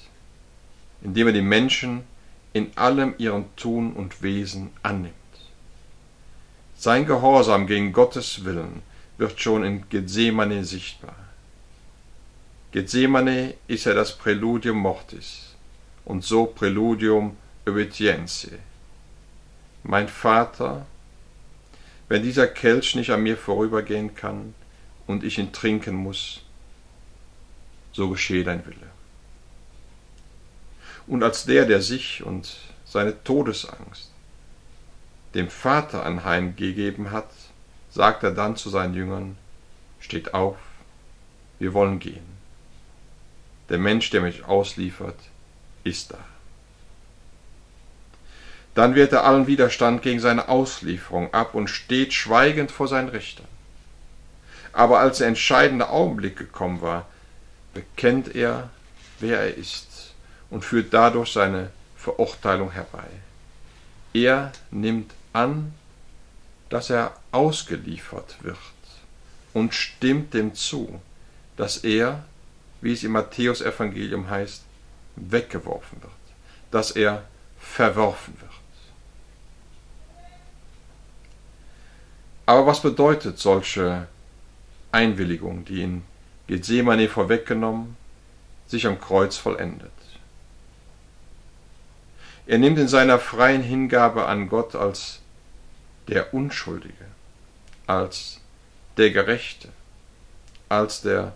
indem er die Menschen in allem ihrem Tun und Wesen annimmt. Sein Gehorsam gegen Gottes Willen wird schon in Gethsemane sichtbar. Gethsemane ist ja das Präludium Mortis und so Präludium Obedientiae. Mein Vater, wenn dieser Kelch nicht an mir vorübergehen kann und ich ihn trinken muss, so geschehe dein Wille. Und als der, der sich und seine Todesangst dem Vater anheimgegeben hat, sagt er dann zu seinen Jüngern, steht auf, wir wollen gehen. Der Mensch, der mich ausliefert, ist da. Dann wehrt er allen Widerstand gegen seine Auslieferung ab und steht schweigend vor seinen Richtern. Aber als der entscheidende Augenblick gekommen war, bekennt er, wer er ist und führt dadurch seine Verurteilung herbei. Er nimmt an, dass er ausgeliefert wird und stimmt dem zu, dass er, wie es im Matthäus Evangelium heißt, weggeworfen wird, dass er verworfen wird. Aber was bedeutet solche Einwilligung, die in Gethsemane vorweggenommen, sich am Kreuz vollendet? Er nimmt in seiner freien Hingabe an Gott als der Unschuldige, als der Gerechte, als der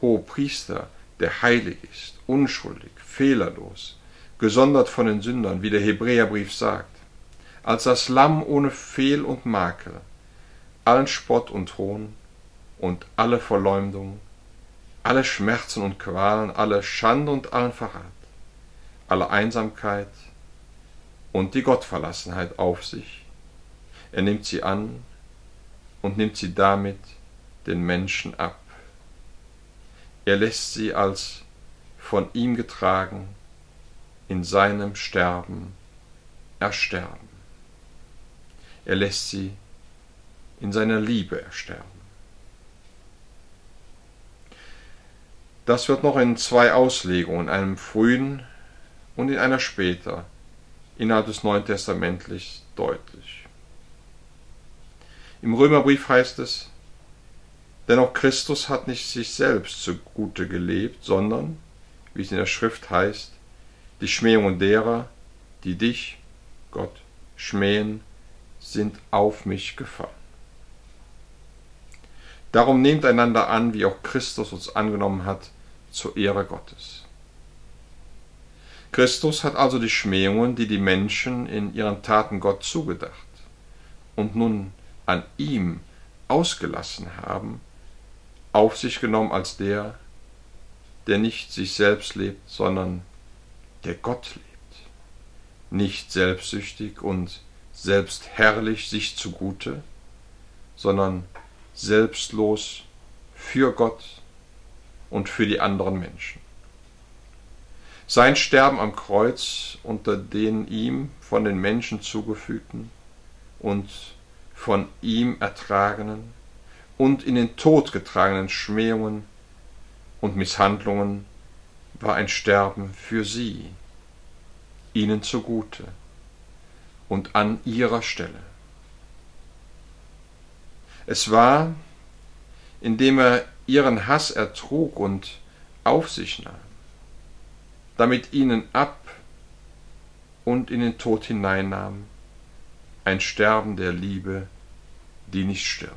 hohe Priester, der heilig ist, unschuldig, fehlerlos, gesondert von den Sündern, wie der Hebräerbrief sagt, als das Lamm ohne Fehl und Makel, allen Spott und Hohn und alle Verleumdung, alle Schmerzen und Qualen, alle Schande und allen Verrat, alle Einsamkeit und die Gottverlassenheit auf sich. Er nimmt sie an und nimmt sie damit den Menschen ab. Er lässt sie als von ihm getragen in seinem Sterben ersterben. Er lässt sie in seiner Liebe ersterben. Das wird noch in zwei Auslegungen, einem frühen und in einer später, innerhalb des Neuen Testaments deutlich. Im Römerbrief heißt es, denn auch Christus hat nicht sich selbst zugute gelebt, sondern, wie es in der Schrift heißt, die Schmähungen derer, die dich, Gott, schmähen, sind auf mich gefallen. Darum nehmt einander an, wie auch Christus uns angenommen hat, zur Ehre Gottes. Christus hat also die Schmähungen, die die Menschen in ihren Taten Gott zugedacht und nun an ihm ausgelassen haben, auf sich genommen als der, der nicht sich selbst lebt, sondern der Gott lebt. Nicht selbstsüchtig und selbstherrlich sich zugute, sondern selbstlos für Gott und für die anderen Menschen. Sein Sterben am Kreuz unter den ihm von den Menschen zugefügten und von ihm ertragenen und in den Tod getragenen Schmähungen und Misshandlungen war ein Sterben für sie, ihnen zugute und an ihrer Stelle. Es war, indem er ihren Hass ertrug und auf sich nahm, damit ihnen ab und in den Tod hineinnahm, ein Sterben der Liebe, die nicht stirbt.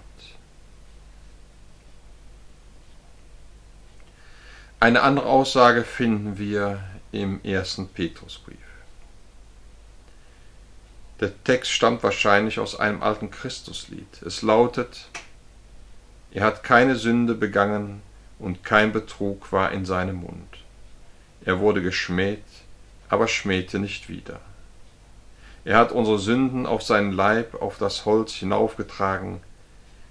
Eine andere Aussage finden wir im ersten Petrusbrief. Der Text stammt wahrscheinlich aus einem alten Christuslied. Es lautet, er hat keine Sünde begangen und kein Betrug war in seinem Mund. Er wurde geschmäht, aber schmähte nicht wieder. Er hat unsere Sünden auf seinen Leib, auf das Holz hinaufgetragen,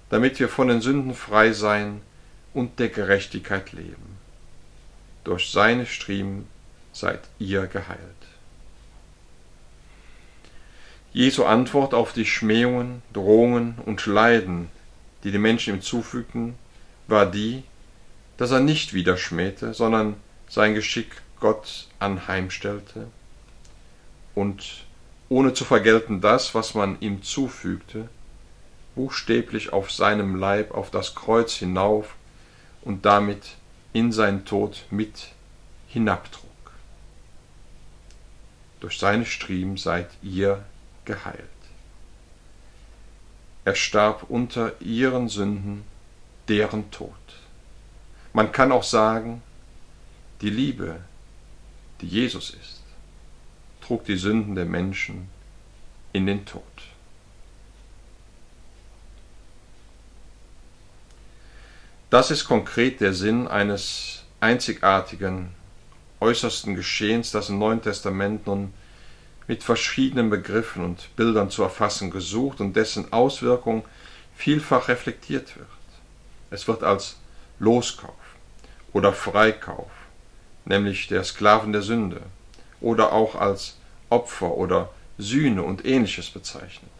damit wir von den Sünden frei sein und der Gerechtigkeit leben. Durch seine Striemen seid ihr geheilt. Jesu Antwort auf die Schmähungen, Drohungen und Leiden, die die Menschen ihm zufügten, war die, dass er nicht wieder schmähte, sondern sein Geschick Gott anheimstellte und ohne zu vergelten das, was man ihm zufügte, buchstäblich auf seinem Leib auf das Kreuz hinauf und damit in seinen Tod mit hinabtrug. Durch seine Striemen seid ihr geheilt. Er starb unter ihren Sünden, deren Tod. Man kann auch sagen, die Liebe, die Jesus ist, trug die Sünden der Menschen in den Tod. Das ist konkret der Sinn eines einzigartigen, äußersten Geschehens, das im Neuen Testament nun mit verschiedenen Begriffen und Bildern zu erfassen gesucht und dessen Auswirkung vielfach reflektiert wird. Es wird als Loskauf oder Freikauf, nämlich der Sklaven der Sünde, oder auch als Opfer oder Sühne und ähnliches bezeichnet.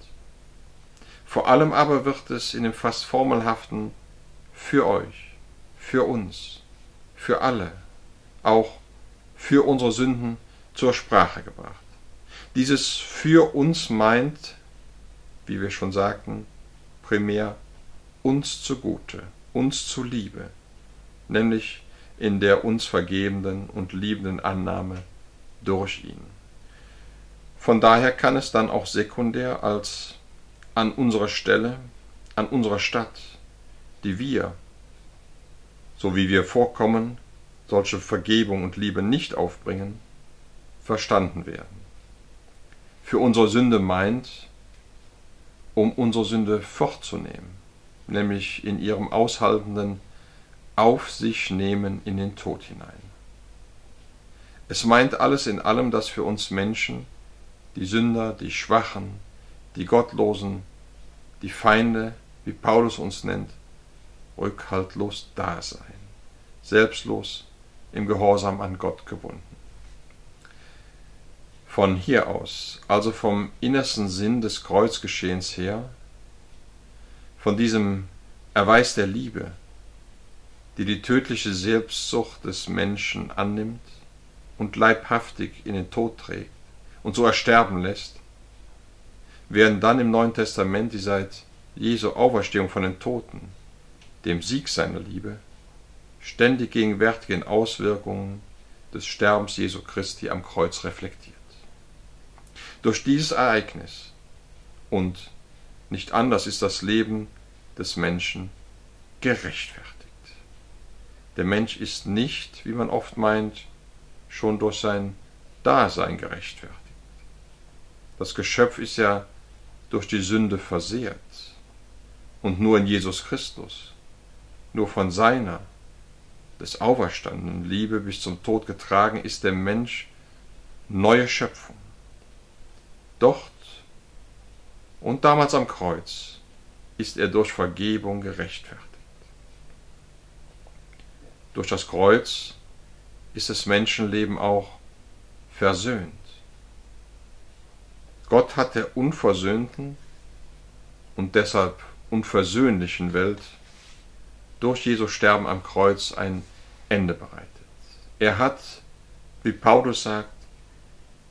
Vor allem aber wird es in dem fast formelhaften für euch, für uns, für alle, auch für unsere Sünden zur Sprache gebracht. Dieses für uns meint, wie wir schon sagten, primär uns zugute, uns zuliebe, nämlich in der uns vergebenden und liebenden Annahme durch ihn. Von daher kann es dann auch sekundär als an unserer Stelle, an unserer Stadt, die wir, so wie wir vorkommen, solche Vergebung und Liebe nicht aufbringen, verstanden werden. Für unsere Sünde meint, um unsere Sünde fortzunehmen, nämlich in ihrem aushaltenden Auf sich nehmen in den Tod hinein. Es meint alles in allem, dass für uns Menschen, die Sünder, die Schwachen, die Gottlosen, die Feinde, wie Paulus uns nennt, rückhaltlos da sein, selbstlos im Gehorsam an Gott gebunden. Von hier aus, also vom innersten Sinn des Kreuzgeschehens her, von diesem Erweis der Liebe, die die tödliche Selbstsucht des Menschen annimmt und leibhaftig in den Tod trägt und so ersterben lässt, werden dann im Neuen Testament die seit Jesu Auferstehung von den Toten dem Sieg seiner Liebe, ständig gegenwärtigen Auswirkungen des Sterbens Jesu Christi am Kreuz reflektiert. Durch dieses Ereignis und nicht anders ist das Leben des Menschen gerechtfertigt. Der Mensch ist nicht, wie man oft meint, schon durch sein Dasein gerechtfertigt. Das Geschöpf ist ja durch die Sünde versehrt und nur in Jesus Christus nur von seiner, des Auferstandenen Liebe bis zum Tod getragen, ist der Mensch neue Schöpfung. Dort und damals am Kreuz ist er durch Vergebung gerechtfertigt. Durch das Kreuz ist das Menschenleben auch versöhnt. Gott hat der unversöhnten und deshalb unversöhnlichen Welt durch Jesu Sterben am Kreuz ein Ende bereitet. Er hat, wie Paulus sagt,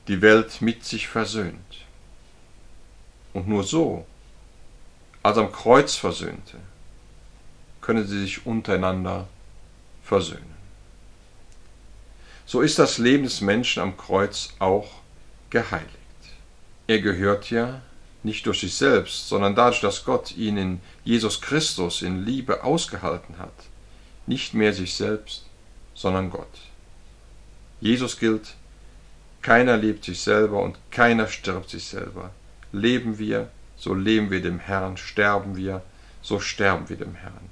die Welt mit sich versöhnt. Und nur so, als am Kreuz versöhnte, können sie sich untereinander versöhnen. So ist das Leben des Menschen am Kreuz auch geheiligt. Er gehört ja nicht durch sich selbst, sondern dadurch, dass Gott ihn in Jesus Christus in Liebe ausgehalten hat, nicht mehr sich selbst, sondern Gott. Jesus gilt, keiner lebt sich selber und keiner stirbt sich selber. Leben wir, so leben wir dem Herrn, sterben wir, so sterben wir dem Herrn.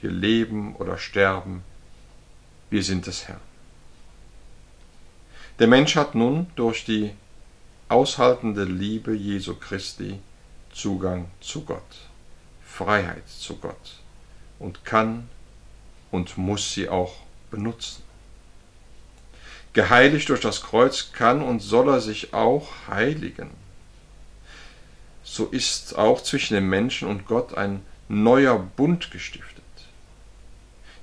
Wir leben oder sterben, wir sind des Herrn. Der Mensch hat nun durch die aushaltende Liebe Jesu Christi Zugang zu Gott, Freiheit zu Gott und kann und muss sie auch benutzen. Geheiligt durch das Kreuz kann und soll er sich auch heiligen. So ist auch zwischen dem Menschen und Gott ein neuer Bund gestiftet.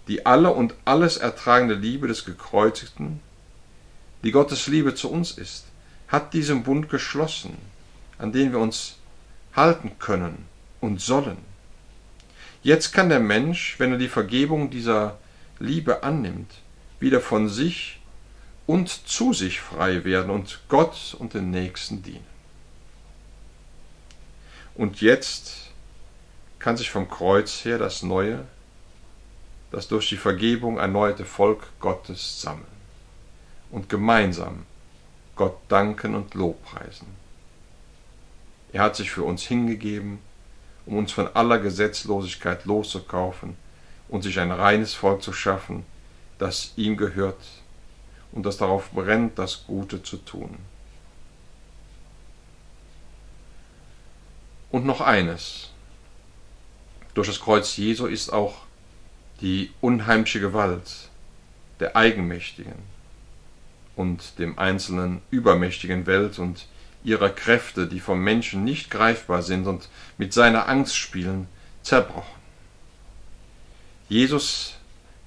Die alle und alles ertragende Liebe des Gekreuzigten, die Gottes Liebe zu uns ist, hat diesen Bund geschlossen, an den wir uns halten können und sollen. Jetzt kann der Mensch, wenn er die Vergebung dieser Liebe annimmt, wieder von sich und zu sich frei werden und Gott und den Nächsten dienen. Und jetzt kann sich vom Kreuz her das neue, das durch die Vergebung erneuerte Volk Gottes sammeln und gemeinsam Gott danken und Lobpreisen. Er hat sich für uns hingegeben, um uns von aller Gesetzlosigkeit loszukaufen und sich ein reines Volk zu schaffen, das ihm gehört und das darauf brennt, das Gute zu tun. Und noch eines. Durch das Kreuz Jesu ist auch die unheimliche Gewalt der Eigenmächtigen und dem einzelnen übermächtigen Welt und ihrer Kräfte, die vom Menschen nicht greifbar sind und mit seiner Angst spielen, zerbrochen. Jesus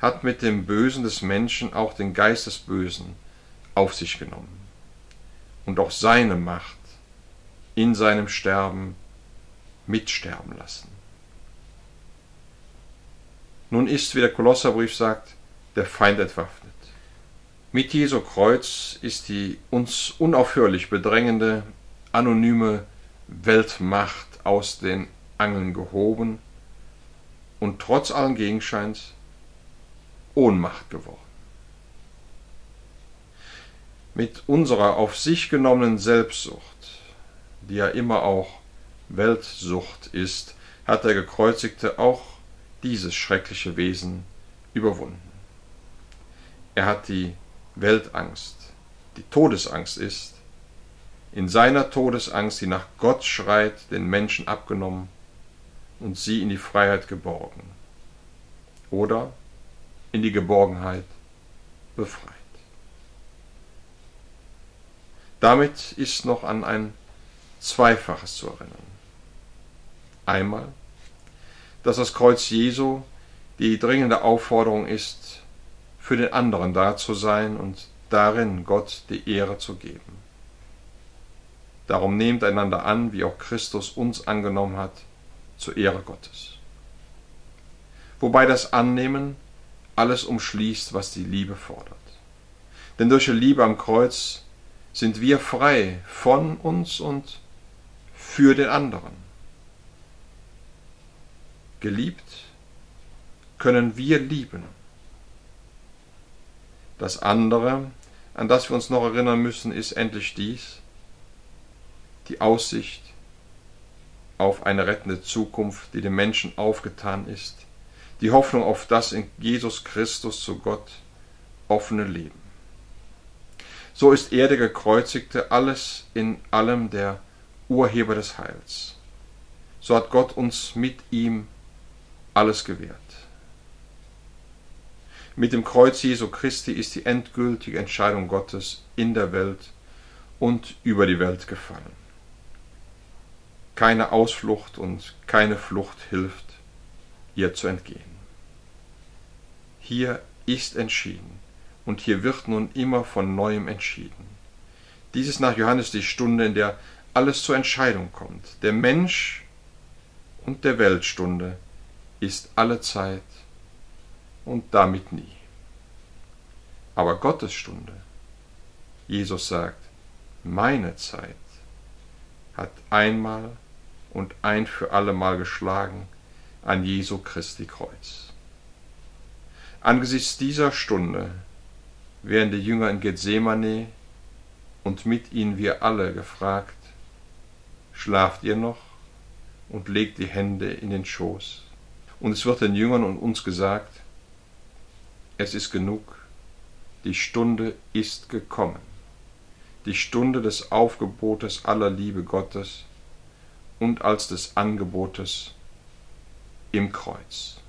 hat mit dem Bösen des Menschen auch den Geist des Bösen auf sich genommen und auch seine Macht in seinem Sterben mitsterben lassen. Nun ist, wie der Kolosserbrief sagt, der Feind entwaffnet. Mit Jesu Kreuz ist die uns unaufhörlich bedrängende, anonyme Weltmacht aus den Angeln gehoben und trotz allen Gegenscheins Ohnmacht geworden. Mit unserer auf sich genommenen Selbstsucht, die ja immer auch Weltsucht ist, hat der Gekreuzigte auch dieses schreckliche Wesen überwunden. Er hat die Weltangst, die Todesangst ist, in seiner Todesangst, die nach Gott schreit, den Menschen abgenommen und sie in die Freiheit geborgen oder in die Geborgenheit befreit. Damit ist noch an ein Zweifaches zu erinnern. Einmal, dass das Kreuz Jesu die dringende Aufforderung ist, für den anderen da zu sein und darin Gott die Ehre zu geben. Darum nehmt einander an, wie auch Christus uns angenommen hat, zur Ehre Gottes. Wobei das Annehmen alles umschließt, was die Liebe fordert. Denn durch die Liebe am Kreuz sind wir frei von uns und für den anderen. Geliebt können wir lieben das andere, an das wir uns noch erinnern müssen, ist endlich dies, die Aussicht auf eine rettende Zukunft, die dem Menschen aufgetan ist, die Hoffnung auf das in Jesus Christus zu Gott offene Leben. So ist er der Gekreuzigte, alles in allem der Urheber des Heils. So hat Gott uns mit ihm alles gewährt. Mit dem Kreuz Jesu Christi ist die endgültige Entscheidung Gottes in der Welt und über die Welt gefallen. Keine Ausflucht und keine Flucht hilft, ihr zu entgehen. Hier ist entschieden und hier wird nun immer von neuem entschieden. Dies ist nach Johannes die Stunde, in der alles zur Entscheidung kommt. Der Mensch und der Weltstunde ist alle Zeit und damit nie. Aber Gottes Stunde, Jesus sagt, meine Zeit hat einmal und ein für allemal geschlagen an Jesu Christi Kreuz. Angesichts dieser Stunde wären die Jünger in Gethsemane und mit ihnen wir alle gefragt, schlaft ihr noch und legt die Hände in den Schoß. Und es wird den Jüngern und uns gesagt, es ist genug, die Stunde ist gekommen, die Stunde des Aufgebotes aller Liebe Gottes und als des Angebotes im Kreuz.